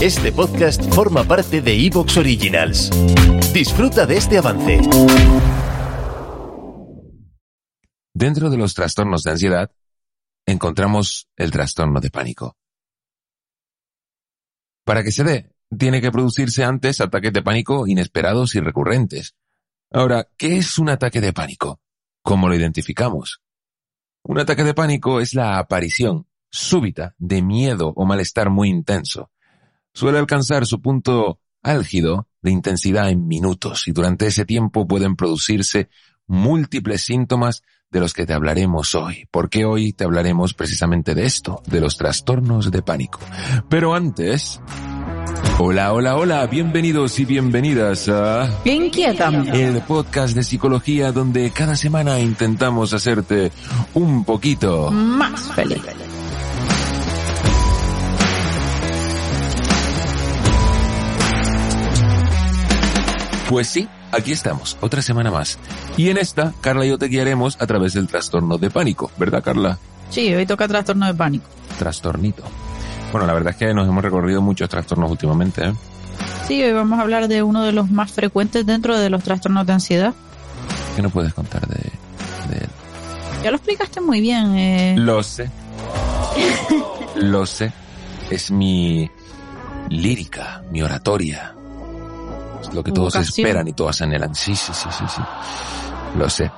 Este podcast forma parte de Evox Originals. Disfruta de este avance. Dentro de los trastornos de ansiedad, encontramos el trastorno de pánico. Para que se dé, tiene que producirse antes ataques de pánico inesperados y recurrentes. Ahora, ¿qué es un ataque de pánico? ¿Cómo lo identificamos? Un ataque de pánico es la aparición súbita de miedo o malestar muy intenso. Suele alcanzar su punto álgido de intensidad en minutos y durante ese tiempo pueden producirse múltiples síntomas de los que te hablaremos hoy, porque hoy te hablaremos precisamente de esto, de los trastornos de pánico. Pero antes... Hola, hola, hola, bienvenidos y bienvenidas a... Inquietame. El podcast de psicología donde cada semana intentamos hacerte un poquito... Más feliz. Pues sí, aquí estamos, otra semana más. Y en esta, Carla y yo te guiaremos a través del trastorno de pánico, ¿verdad, Carla? Sí, hoy toca trastorno de pánico. Trastornito. Bueno, la verdad es que nos hemos recorrido muchos trastornos últimamente, ¿eh? Sí, hoy vamos a hablar de uno de los más frecuentes dentro de los trastornos de ansiedad. ¿Qué nos puedes contar de, de él? Ya lo explicaste muy bien. Eh. Lo sé. lo sé. Es mi lírica, mi oratoria. Lo que todos Vocación. esperan y todas anhelan. Sí, sí, sí, sí, sí. Lo sé.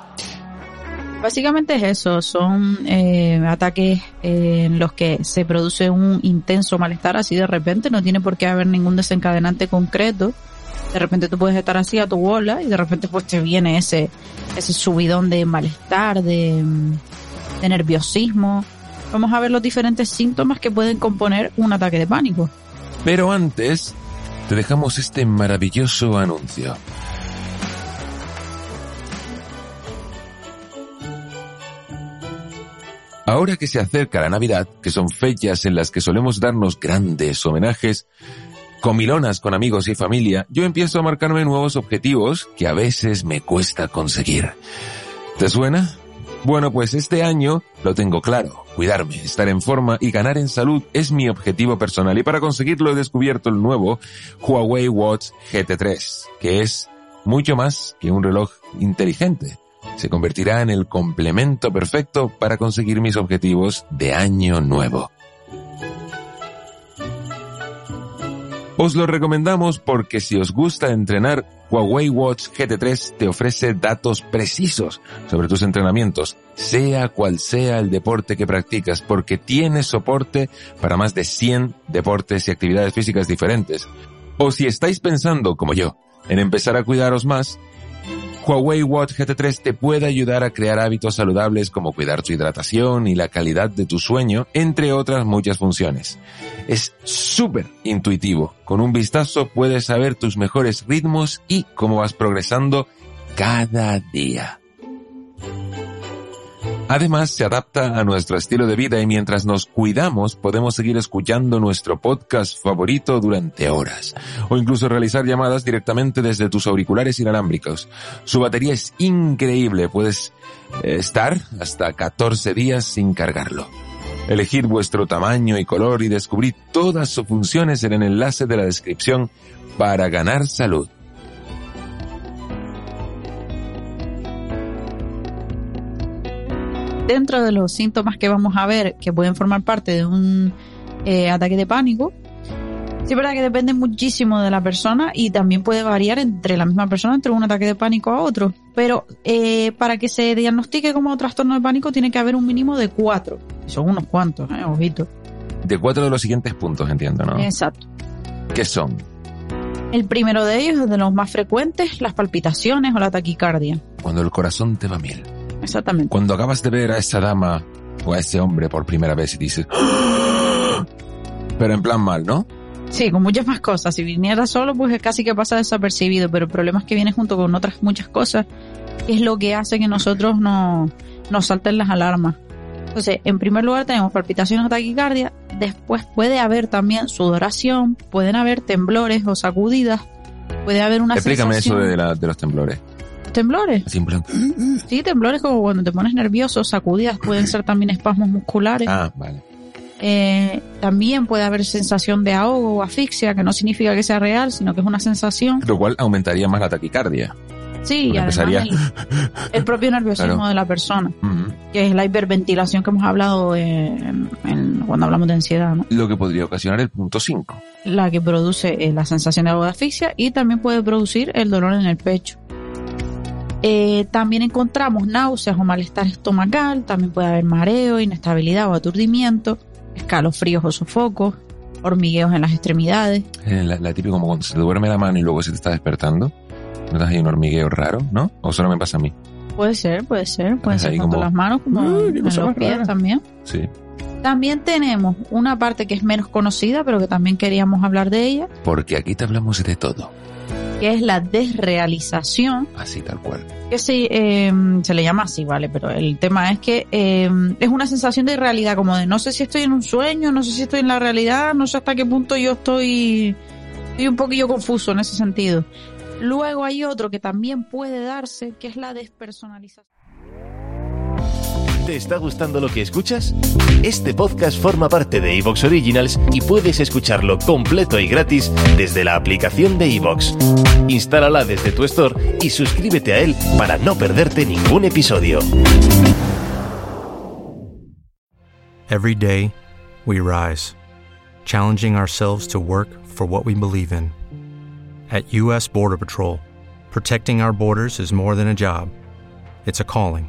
Básicamente es eso, son eh, ataques eh, en los que se produce un intenso malestar así de repente, no tiene por qué haber ningún desencadenante concreto. De repente tú puedes estar así a tu bola y de repente pues te viene ese, ese subidón de malestar, de, mm, de nerviosismo. Vamos a ver los diferentes síntomas que pueden componer un ataque de pánico. Pero antes, te dejamos este maravilloso anuncio. Ahora que se acerca la Navidad, que son fechas en las que solemos darnos grandes homenajes, comilonas con amigos y familia, yo empiezo a marcarme nuevos objetivos que a veces me cuesta conseguir. ¿Te suena? Bueno, pues este año lo tengo claro. Cuidarme, estar en forma y ganar en salud es mi objetivo personal y para conseguirlo he descubierto el nuevo Huawei Watch GT3, que es mucho más que un reloj inteligente. Se convertirá en el complemento perfecto para conseguir mis objetivos de año nuevo. Os lo recomendamos porque si os gusta entrenar, Huawei Watch GT3 te ofrece datos precisos sobre tus entrenamientos, sea cual sea el deporte que practicas, porque tiene soporte para más de 100 deportes y actividades físicas diferentes. O si estáis pensando, como yo, en empezar a cuidaros más, Huawei Watch GT3 te puede ayudar a crear hábitos saludables como cuidar tu hidratación y la calidad de tu sueño, entre otras muchas funciones. Es súper intuitivo. Con un vistazo puedes saber tus mejores ritmos y cómo vas progresando cada día. Además, se adapta a nuestro estilo de vida y mientras nos cuidamos podemos seguir escuchando nuestro podcast favorito durante horas o incluso realizar llamadas directamente desde tus auriculares inalámbricos. Su batería es increíble, puedes eh, estar hasta 14 días sin cargarlo. Elegid vuestro tamaño y color y descubrid todas sus funciones en el enlace de la descripción para ganar salud. Dentro de los síntomas que vamos a ver que pueden formar parte de un eh, ataque de pánico, sí es verdad que depende muchísimo de la persona y también puede variar entre la misma persona, entre un ataque de pánico a otro. Pero eh, para que se diagnostique como trastorno de pánico tiene que haber un mínimo de cuatro. Son unos cuantos, eh, ojito. De cuatro de los siguientes puntos, entiendo, ¿no? Exacto. ¿Qué son? El primero de ellos, de los más frecuentes, las palpitaciones o la taquicardia. Cuando el corazón te va mil. Exactamente. Cuando acabas de ver a esa dama o a ese hombre por primera vez y dices, "¡Ah!", Pero en plan mal, ¿no? Sí, con muchas más cosas. Si viniera solo, pues casi que pasa desapercibido, pero el problema es que viene junto con otras muchas cosas, que es lo que hace que nosotros no, nos salten las alarmas. Entonces, en primer lugar tenemos palpitaciones o taquicardia, después puede haber también sudoración, pueden haber temblores o sacudidas, puede haber una Explícame sensación... eso de, la- de los temblores. ¿Temblores? Así en plan, Sí, temblores como cuando te pones nervioso, sacudidas, pueden ser también espasmos musculares. Ah, vale. Eh, también puede haber sensación de ahogo o asfixia, que no significa que sea real, sino que es una sensación. Lo cual aumentaría más la taquicardia. Sí, y empezaría- el, el propio nerviosismo Claro. de la persona, que es la hiperventilación que hemos hablado en- en- cuando hablamos de ansiedad, ¿no? Lo que podría ocasionar el punto 5. la que produce eh, la sensación de ahogo de asfixia y también puede producir el dolor en el pecho. Eh, también encontramos náuseas o malestar estomacal, también puede haber mareo, inestabilidad o aturdimiento, escalofríos o sofocos, hormigueos en las extremidades. Eh, La, la típica como cuando se te duerme la mano y luego se te está despertando. ¿Notas ahí un hormigueo raro, no? ¿O solo me pasa a mí? Puede ser, puede ser, pueden Es ser tanto como, las manos como "Uy, en los pies rara". también. Sí. También tenemos una parte que es menos conocida, pero que también queríamos hablar de ella, Porque aquí te hablamos de todo. Que es la desrealización Así tal cual. que sí, eh, se le llama así, ¿vale? Pero el tema es que eh, es una sensación de irrealidad, como de no sé si estoy en un sueño, no sé si estoy en la realidad, no sé hasta qué punto yo estoy, estoy un poquillo confuso en ese sentido. Luego hay otro que también puede darse, que es la despersonalización. ¿Te está gustando lo que escuchas? Este podcast forma parte de Evox Originals y puedes escucharlo completo y gratis desde la aplicación de Evox. Instálala desde tu store y suscríbete a él para no perderte ningún episodio. Every day, we rise, challenging ourselves to work for what we believe in. At U.S. Border Patrol, protecting our borders is more than a job, it's a calling.